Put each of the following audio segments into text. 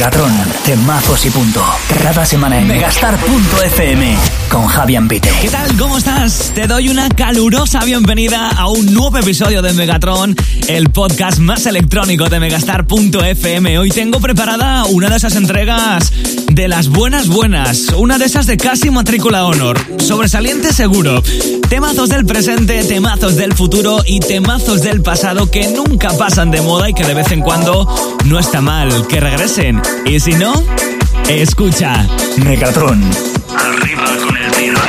Megatron, temazos y punto. Cada semana en megastar.fm con Javier Pite. ¿Qué tal? ¿Cómo estás? Te doy una calurosa bienvenida a un nuevo episodio de Megatron, el podcast más electrónico de megastar.fm. Hoy tengo preparada una de esas entregas de las buenas buenas, una de esas de casi matrícula honor. Sobresaliente seguro. Temazos del presente, temazos del futuro y temazos del pasado que nunca pasan de moda y que de vez en cuando no está mal que regresen. Y si no, escucha. Megatron. Arriba con el tiro.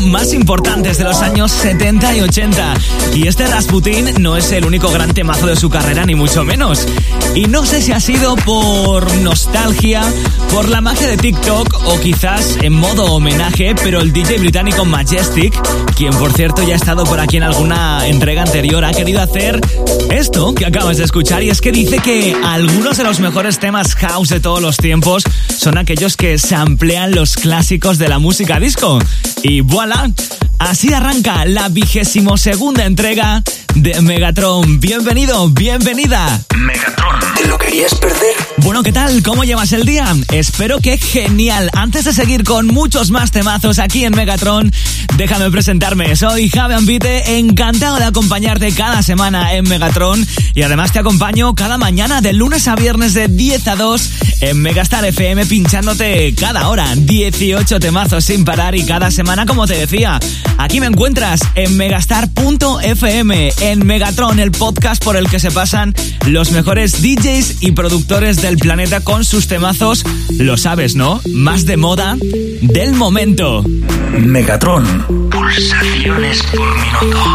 Más importantes de los años 70 y 80. Y este Rasputin no es el único gran temazo de su carrera, ni mucho menos. Y no sé si ha sido por nostalgia, por la magia de TikTok o quizás en modo homenaje, pero el DJ británico Majestic, quien por cierto ya ha estado por aquí en alguna entrega anterior, ha querido hacer esto que acabas de escuchar y es que dice que algunos de los mejores temas house de todos los tiempos son aquellos que samplean los clásicos de la música disco. Y voilà, así arranca la vigésimo segunda entrega de Megatron. Bienvenido, bienvenida. Megatron. ¿Te lo querías perder? Bueno, ¿qué tal? ¿Cómo llevas el día? Espero que genial. Antes de seguir con muchos más temazos aquí en Megatron, déjame presentarme. Soy Javi Ambite, encantado de acompañarte cada semana en Megatron y además te acompaño cada mañana de lunes a viernes de 10 a 2 en Megastar FM pinchándote cada hora 18 temazos sin parar y cada semana como te decía. Aquí me encuentras en megastar.fm, en Megatron, el podcast por el que se pasan los mejores DJs y productores del planeta con sus temazos, lo sabes, ¿no? Más de moda del momento. Megatron. Pulsaciones por minuto.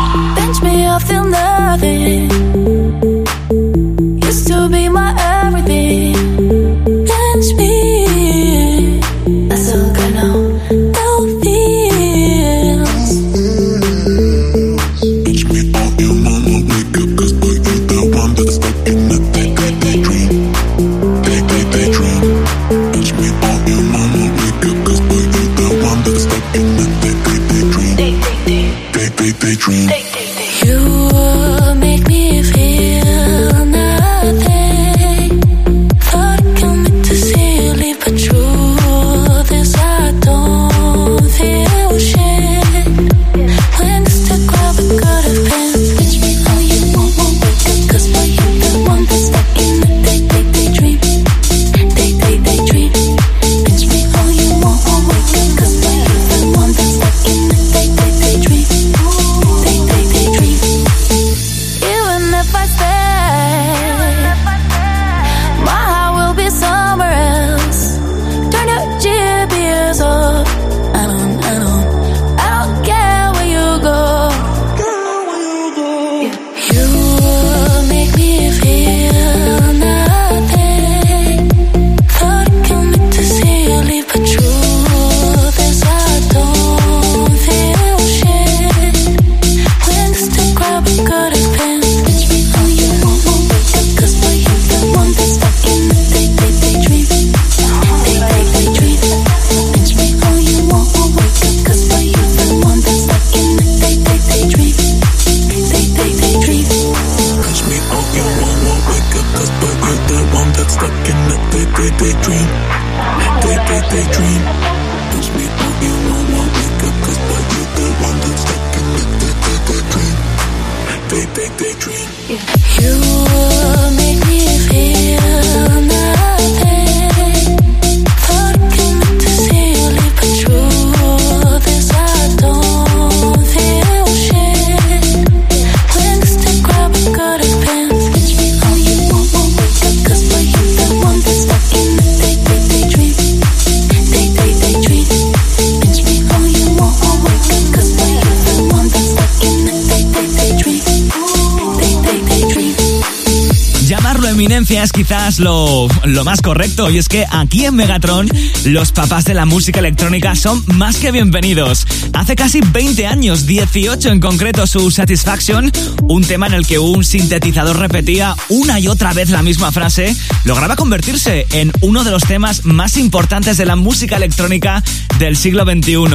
Quizás lo, lo más correcto y es que aquí en Megatron los papás de la música electrónica son más que bienvenidos. Hace casi 20 años, 18 en concreto, su Satisfaction, un tema en el que un sintetizador repetía una y otra vez la misma frase, lograba convertirse en uno de los temas más importantes de la música electrónica del siglo XXI.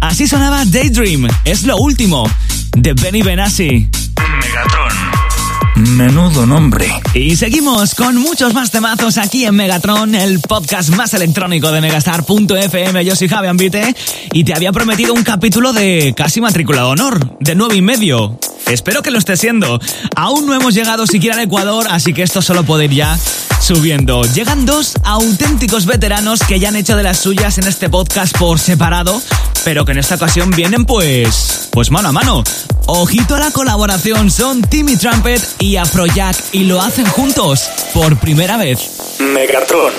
Así sonaba Daydream, es lo último, de Benny Benassi. Menudo nombre. Y seguimos con muchos más temazos aquí en Megatron, el podcast más electrónico de Megastar.fm. Yo soy Javi Ambite y te había prometido un capítulo de casi matrícula de honor, de nueve y medio. Espero que lo esté siendo. Aún no hemos llegado siquiera al Ecuador, así que esto solo puede ir ya subiendo. Llegan dos auténticos veteranos que ya han hecho de las suyas en este podcast por separado, pero que en esta ocasión vienen pues, pues mano a mano. Ojito a la colaboración, son Timmy Trumpet y Afrojack y lo hacen juntos por primera vez. Megatron.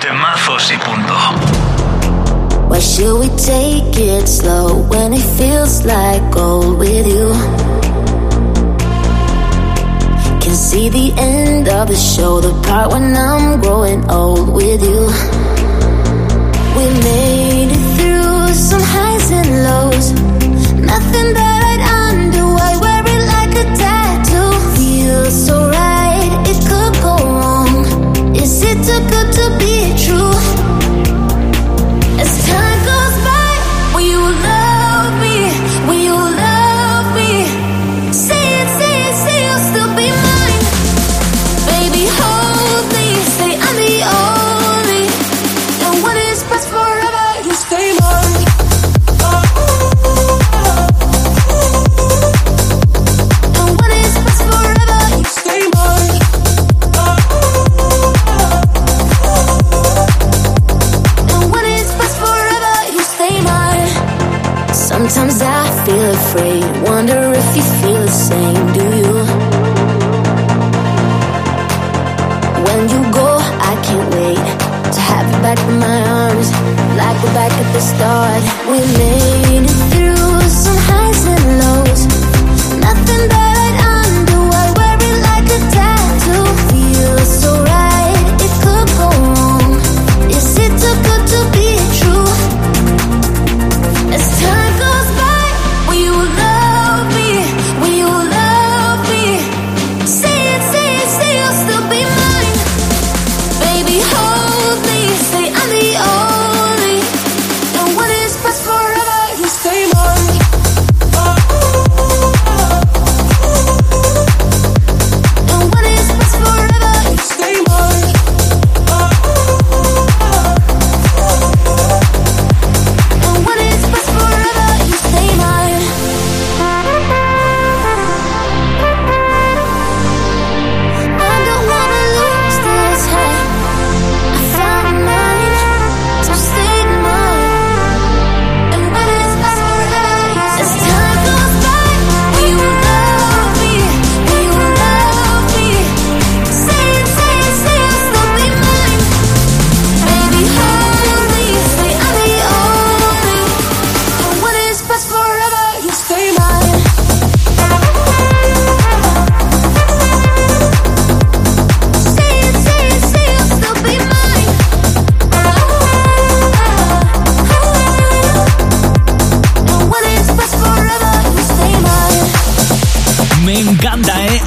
Temazos y punto. Why should we take it slow when it feels like gold with you? Can see the end of the show, the part when I'm growing old with you. We made it through some highs and lows, nothing that I'd undo. I wear it like a tattoo. Feels so right, it could go wrong. Is it too good to be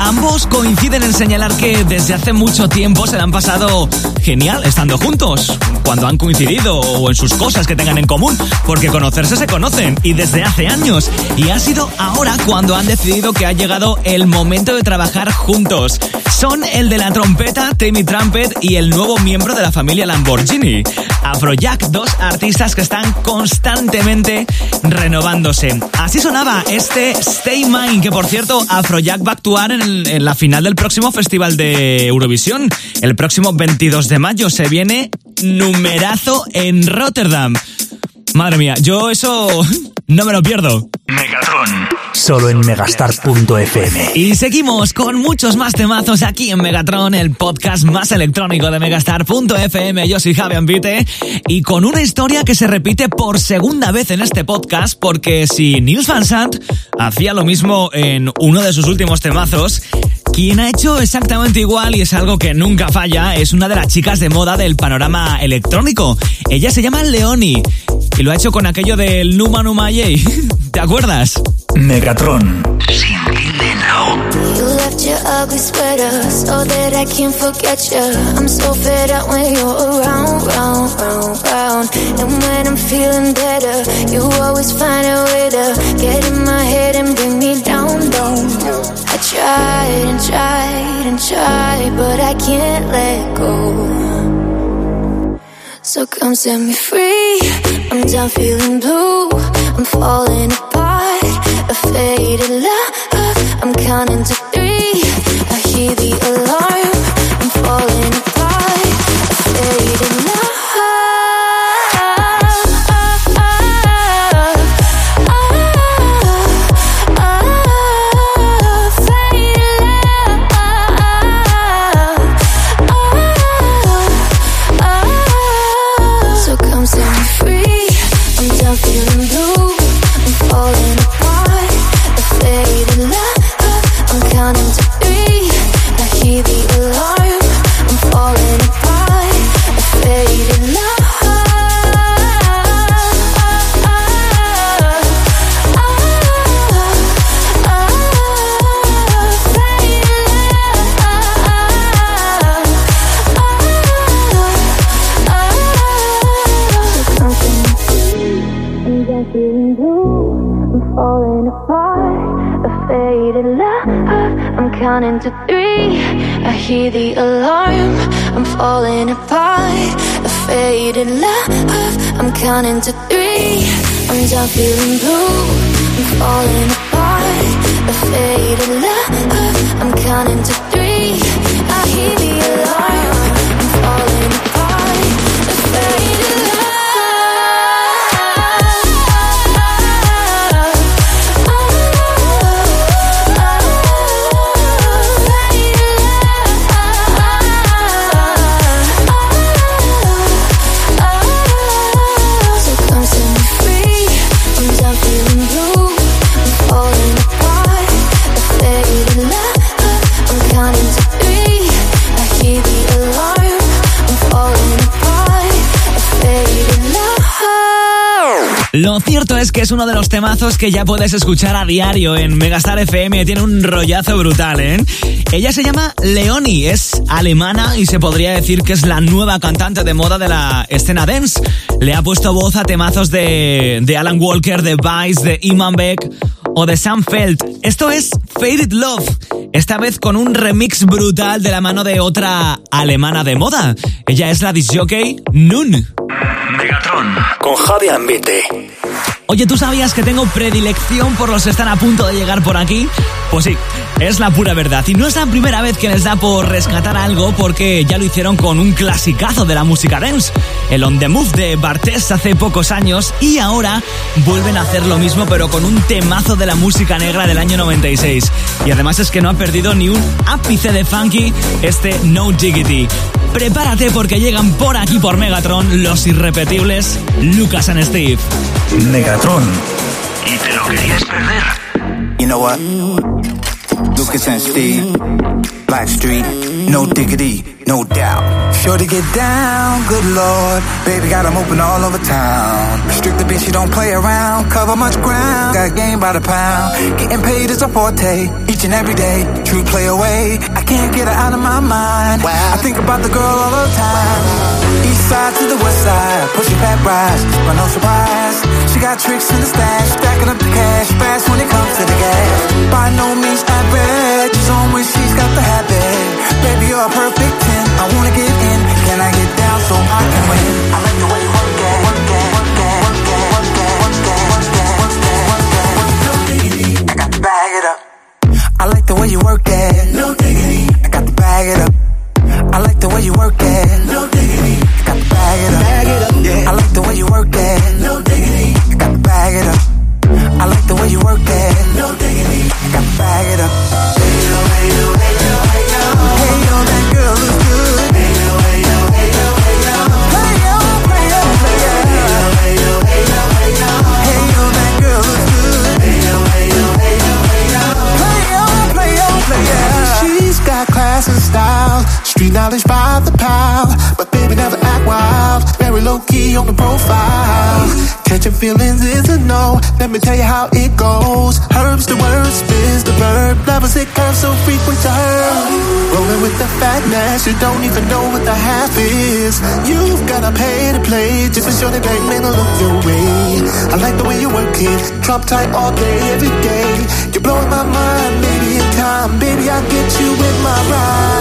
Ambos coinciden en señalar que desde hace mucho tiempo se le han pasado genial estando juntos, cuando han coincidido o en sus cosas que tengan en común, porque conocerse se conocen y desde hace años. Y ha sido ahora cuando han decidido que ha llegado el momento de trabajar juntos. Son el de la trompeta, Timmy Trumpet, y el nuevo miembro de la familia Lamborghini. Afrojack, dos artistas que están constantemente renovándose. Así sonaba este Stay Mine, que por cierto, Afrojack va a actuar en, la final del próximo Festival de Eurovisión. El próximo 22 de mayo se viene numerazo en Rotterdam. Madre mía, yo eso no me lo pierdo. Megatron. Solo en megastar.fm. Y seguimos con muchos más temazos aquí en Megatron, el podcast más electrónico de megastar.fm. Yo soy Javi Ambite y con una historia que se repite por segunda vez en este podcast porque si Nils Van Sant hacía lo mismo en uno de sus últimos temazos, quien ha hecho exactamente igual y es algo que nunca falla es una de las chicas de moda del panorama electrónico. Ella se llama Leoni y lo ha hecho con aquello del Numa Numa Yay. ¿Te acuerdas? Megatron. Sin tilde now. You left your ugly sweater so that I can't forget you. I'm so fed up when you're around, round, round, round. And when I'm feeling better, you always find a way to get in my head and bring me down, down. I tried and tried and tried, but I can't let go. So come set me free. I'm done feeling blue. I'm falling apart. A faded love. I'm counting to three. I hear the alarm. Faded love. I'm counting to three. I'm done feeling blue. I'm falling apart. A faded love. I'm counting to three. I hear Lo cierto es que es uno de los temazos que ya puedes escuchar a diario en Megastar FM. Tiene un rollazo brutal, ¿eh? Ella se llama Leoni, es alemana y se podría decir que es la nueva cantante de moda de la escena dance. Le ha puesto voz a temazos de, de Alan Walker, de Vice, de Iman Beck o de Sam Feld. Esto es Faded Love, esta vez con un remix brutal de la mano de otra alemana de moda. Ella es la disjockey Nun. Megatron. Con Javi Ambite. Oye, ¿tú sabías que tengo predilección por los que están a punto de llegar por aquí? Pues sí, es la pura verdad. Y no es la primera vez que les da por rescatar algo porque ya lo hicieron con un clasicazo de la música dance, el On The Move de Bartés hace pocos años y ahora vuelven a hacer lo mismo pero con un temazo de la música negra del año 96. Y además es que no ha perdido ni un ápice de funky este No Diggity. Prepárate porque llegan por aquí por Megatron los irrepetibles Lucas and Steve. Megatron. ¿Y te lo querías perder? You know what? Lucas and Steve. Black Street, no diggity, no doubt. Sure to get down, good lord. Baby got 'em open all over town. Restrict the bitch, you don't play around. Cover much ground, got game by the pound. Getting paid is a forte, each and every day. True play away, I can't get her out of my mind. Wow. I think about the girl all the time. East side to the west side, pushing back rise, but no surprise. She got tricks in the stash, stacking up the cash fast when it comes to the gas. By no means average, she's on when she's got the habit. Baby, you're a perfect 10. I wanna get in, can I get down so I can win? I like the way you work it, work it, work it, work it, work it, work it, work it, work it, work it, work it. I got to bag it up. I like the way you work it. No diggity. I got to bag it up. With the fatness, you don't even know what the half is. You've gotta pay to play just to show bang man will look your way. I like the way you work it, drop tight all day, every day. You're blowing my mind, baby. In time, baby, I'll get you in my ride.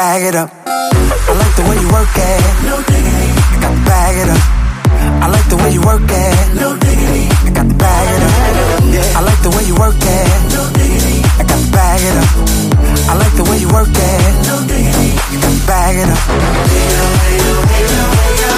Bag it up. I like the way you work it. No diggity. I got to bag it up. I like the way you work it. No diggity. I got to bag it up. Yeah. I like the way you work it. No diggity. I got to bag it up. I like the way you work it. No diggity. I got to bag it up. Hey yo, hey yo, hey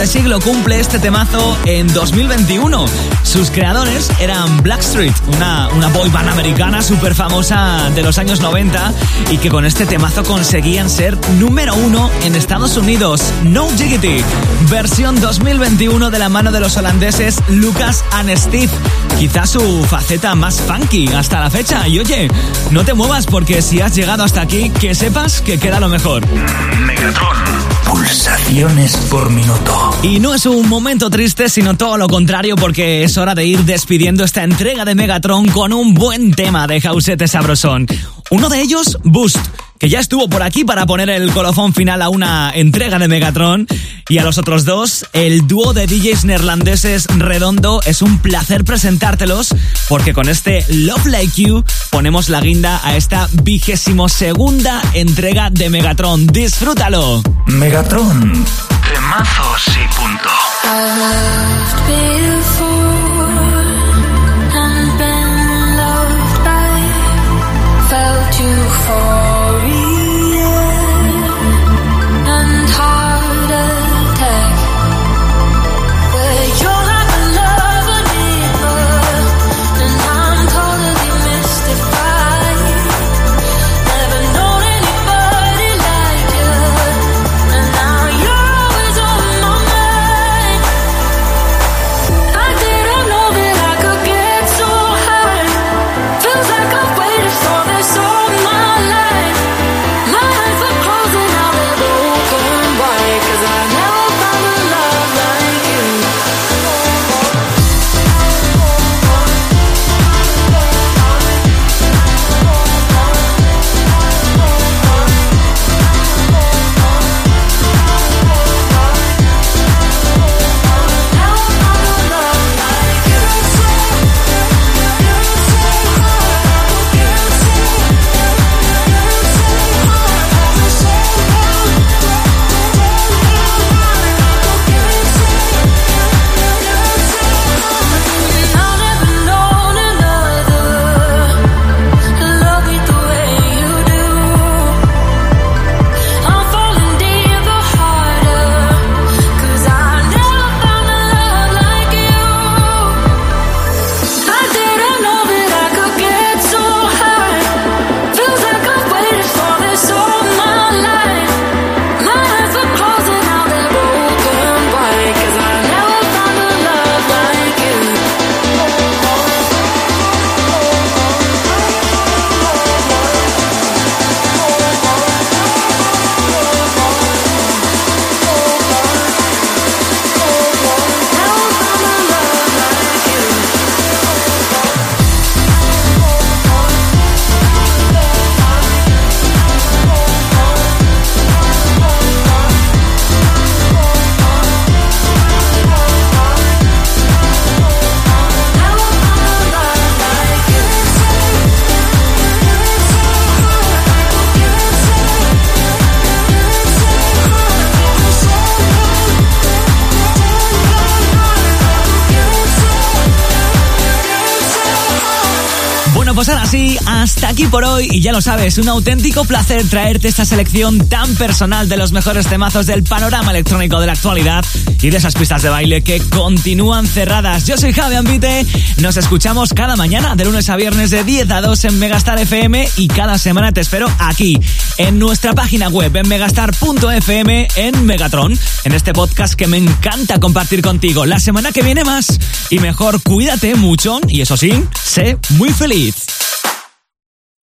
de siglo cumple este temazo en 2021. Sus creadores eran Blackstreet, una, una boy band americana súper famosa de los años 90 y que con este temazo conseguían ser número uno en Estados Unidos. No Jiggity, versión 2021 de la mano de los holandeses Lucas and Steve. Quizás su faceta más funky hasta la fecha. Y oye, no te muevas porque si has llegado hasta aquí, que sepas que queda lo mejor. Megatron. Pulsaciones por minuto. Y no es un momento triste, sino todo lo contrario, porque es hora de ir despidiendo esta entrega de Megatron con un buen tema de Jausete Sabrosón. Uno de ellos, Boost, que ya estuvo por aquí para poner el colofón final a una entrega de Megatron. Y a los otros dos, el dúo de DJs neerlandeses Redondo, es un placer presentártelos, porque con este Love Like You ponemos la guinda a esta vigésimo segunda entrega de Megatron. ¡Disfrútalo! Megatron. Temazos y punto. Pues ahora sí, hasta aquí por hoy y ya lo sabes, un auténtico placer traerte esta selección tan personal de los mejores temazos del panorama electrónico de la actualidad y de esas pistas de baile que continúan cerradas. Yo soy Javi Ambite, nos escuchamos cada mañana de lunes a viernes de 10 a 2 en Megastar FM y cada semana te espero aquí en nuestra página web en megastar.fm en Megatron, en este podcast que me encanta compartir contigo. La semana que viene más y mejor cuídate mucho y eso sí, sé muy feliz.